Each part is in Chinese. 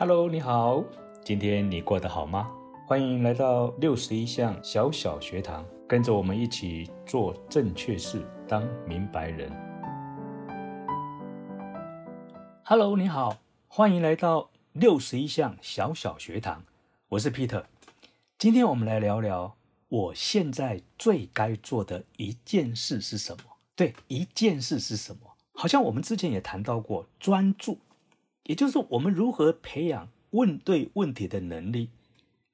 Hello，你好，今天你过得好吗？欢迎来到六十一项小小学堂，跟着我们一起做正确事，当明白人。Hello，你好，欢迎来到六十一项小小学堂，我是 Peter。今天我们来聊聊我现在最该做的一件事是什么？对，一件事是什么？好像我们之前也谈到过专注。也就是说，我们如何培养问对问题的能力？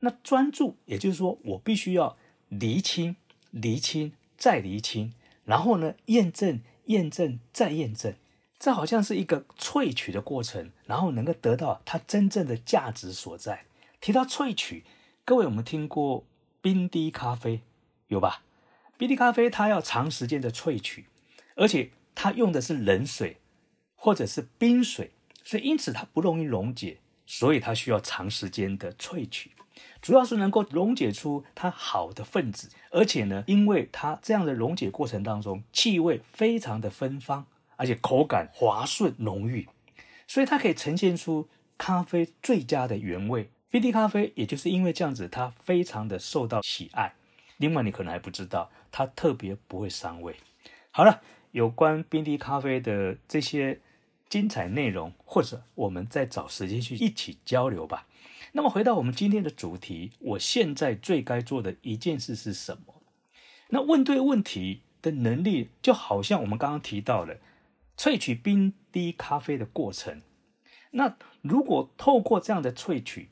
那专注，也就是说，我必须要厘清、厘清再厘清，然后呢，验证、验证再验证。这好像是一个萃取的过程，然后能够得到它真正的价值所在。提到萃取，各位，我们听过冰滴咖啡有吧？冰滴咖啡它要长时间的萃取，而且它用的是冷水或者是冰水。所以，因此它不容易溶解，所以它需要长时间的萃取，主要是能够溶解出它好的分子，而且呢，因为它这样的溶解过程当中，气味非常的芬芳，而且口感滑顺浓郁，所以它可以呈现出咖啡最佳的原味。冰滴咖啡也就是因为这样子，它非常的受到喜爱。另外，你可能还不知道，它特别不会伤胃。好了，有关冰滴咖啡的这些。精彩内容，或者我们再找时间去一起交流吧。那么回到我们今天的主题，我现在最该做的一件事是什么？那问对问题的能力，就好像我们刚刚提到的萃取冰滴咖啡的过程。那如果透过这样的萃取，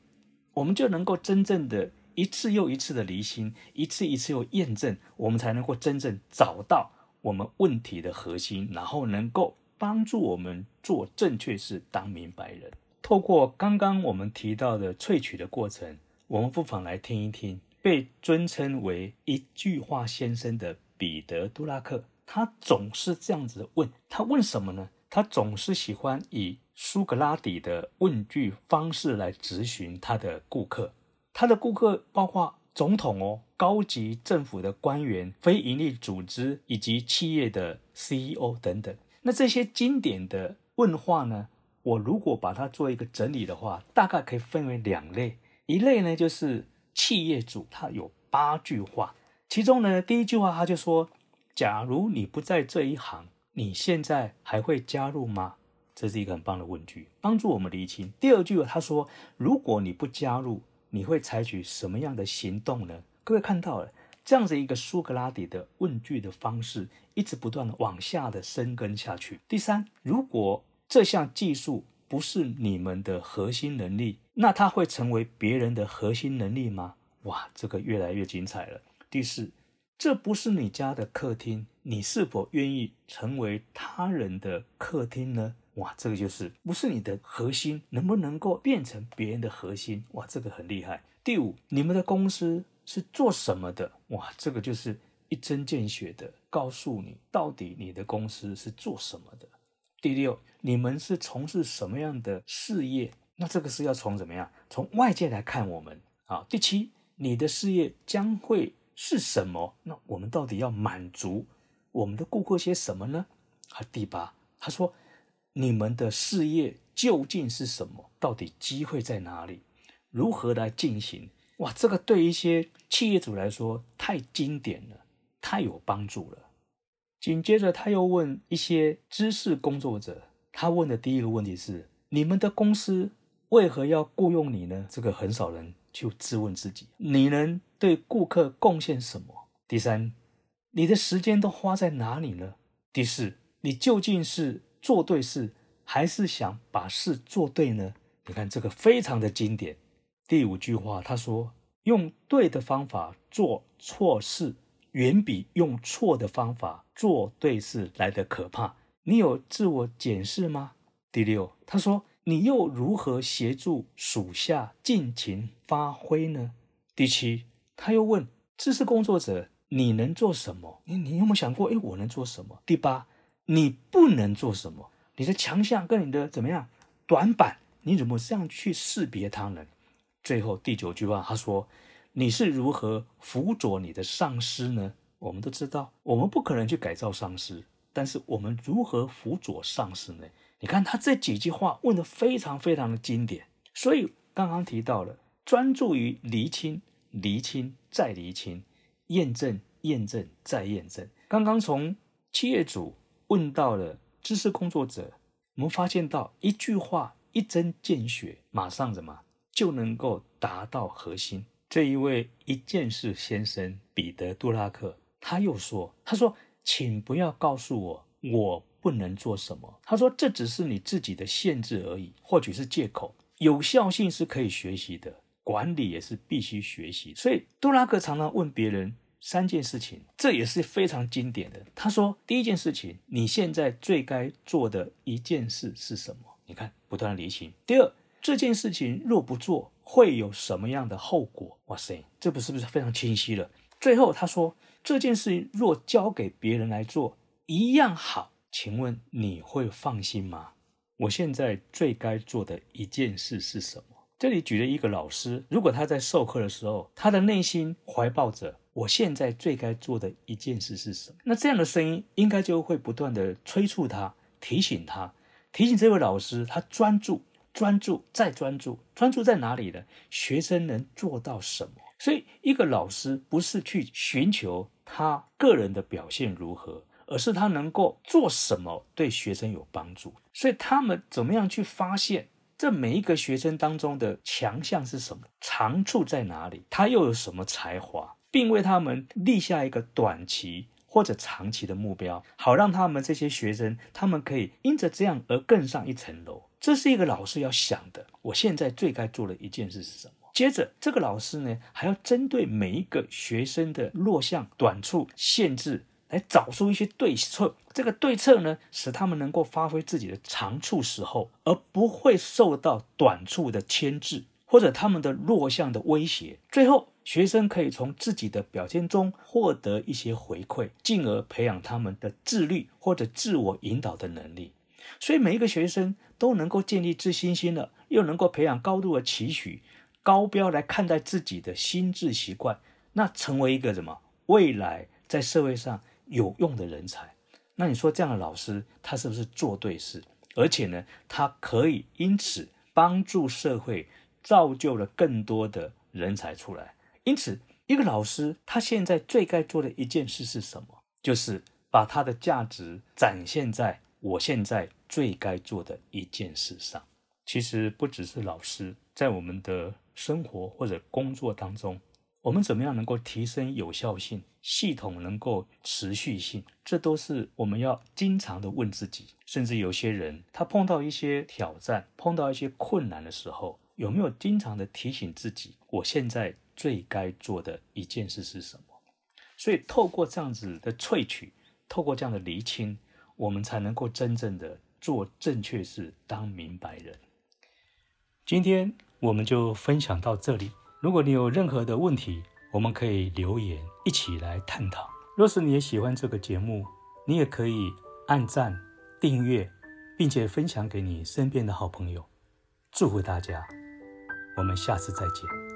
我们就能够真正的一次又一次的离心，一次一次又验证，我们才能够真正找到我们问题的核心，然后能够。帮助我们做正确事，当明白人。透过刚刚我们提到的萃取的过程，我们不妨来听一听被尊称为“一句话先生”的彼得·杜拉克。他总是这样子问：他问什么呢？他总是喜欢以苏格拉底的问句方式来咨询他的顾客。他的顾客包括总统哦、高级政府的官员、非营利组织以及企业的 CEO 等等。那这些经典的问话呢？我如果把它做一个整理的话，大概可以分为两类。一类呢，就是企业主，他有八句话。其中呢，第一句话他就说：“假如你不在这一行，你现在还会加入吗？”这是一个很棒的问句，帮助我们厘清。第二句他说：“如果你不加入，你会采取什么样的行动呢？”各位看到了。这样子一个苏格拉底的问句的方式，一直不断的往下的深耕下去。第三，如果这项技术不是你们的核心能力，那它会成为别人的核心能力吗？哇，这个越来越精彩了。第四，这不是你家的客厅，你是否愿意成为他人的客厅呢？哇，这个就是不是你的核心，能不能够变成别人的核心？哇，这个很厉害。第五，你们的公司。是做什么的？哇，这个就是一针见血的告诉你，到底你的公司是做什么的。第六，你们是从事什么样的事业？那这个是要从怎么样？从外界来看我们啊。第七，你的事业将会是什么？那我们到底要满足我们的顾客些什么呢？啊，第八，他说，你们的事业究竟是什么？到底机会在哪里？如何来进行？哇，这个对一些企业主来说太经典了，太有帮助了。紧接着他又问一些知识工作者，他问的第一个问题是：你们的公司为何要雇佣你呢？这个很少人去质问自己。你能对顾客贡献什么？第三，你的时间都花在哪里呢？第四，你究竟是做对事，还是想把事做对呢？你看这个非常的经典。第五句话，他说：“用对的方法做错事，远比用错的方法做对事来的可怕。”你有自我检视吗？第六，他说：“你又如何协助属下尽情发挥呢？”第七，他又问知识工作者：“你能做什么？你你有没有想过？哎，我能做什么？”第八，你不能做什么？你的强项跟你的怎么样短板？你怎么这样去识别他人？最后第九句话，他说：“你是如何辅佐你的上司呢？”我们都知道，我们不可能去改造上司，但是我们如何辅佐上司呢？你看他这几句话问的非常非常的经典，所以刚刚提到了，专注于厘清、厘清再厘清，验证、验证再验证。刚刚从企业主问到了知识工作者，我们发现到一句话一针见血，马上什么就能够达到核心。这一位一件事先生彼得·杜拉克，他又说：“他说，请不要告诉我我不能做什么。他说，这只是你自己的限制而已，或许是借口。有效性是可以学习的，管理也是必须学习。所以，杜拉克常常问别人三件事情，这也是非常经典的。他说，第一件事情，你现在最该做的一件事是什么？你看，不断的离心。第二，这件事情若不做。”会有什么样的后果？哇塞，这不是不是非常清晰了？最后他说，这件事情若交给别人来做，一样好。请问你会放心吗？我现在最该做的一件事是什么？这里举了一个老师，如果他在授课的时候，他的内心怀抱着我现在最该做的一件事是什么？那这样的声音应该就会不断的催促他，提醒他，提醒这位老师，他专注。专注再专注，专注在哪里呢？学生能做到什么？所以，一个老师不是去寻求他个人的表现如何，而是他能够做什么对学生有帮助。所以，他们怎么样去发现这每一个学生当中的强项是什么，长处在哪里，他又有什么才华，并为他们立下一个短期或者长期的目标，好让他们这些学生，他们可以因着这样而更上一层楼。这是一个老师要想的。我现在最该做的一件事是什么？接着，这个老师呢，还要针对每一个学生的弱项、短处、限制，来找出一些对策。这个对策呢，使他们能够发挥自己的长处时候，而不会受到短处的牵制，或者他们的弱项的威胁。最后，学生可以从自己的表现中获得一些回馈，进而培养他们的自律或者自我引导的能力。所以每一个学生都能够建立自信心了，又能够培养高度的期许、高标来看待自己的心智习惯，那成为一个什么未来在社会上有用的人才？那你说这样的老师他是不是做对事？而且呢，他可以因此帮助社会，造就了更多的人才出来。因此，一个老师他现在最该做的一件事是什么？就是把他的价值展现在。我现在最该做的一件事上，其实不只是老师，在我们的生活或者工作当中，我们怎么样能够提升有效性、系统能够持续性，这都是我们要经常的问自己。甚至有些人，他碰到一些挑战、碰到一些困难的时候，有没有经常的提醒自己，我现在最该做的一件事是什么？所以，透过这样子的萃取，透过这样的厘清。我们才能够真正的做正确事，当明白人。今天我们就分享到这里。如果你有任何的问题，我们可以留言一起来探讨。若是你也喜欢这个节目，你也可以按赞、订阅，并且分享给你身边的好朋友。祝福大家，我们下次再见。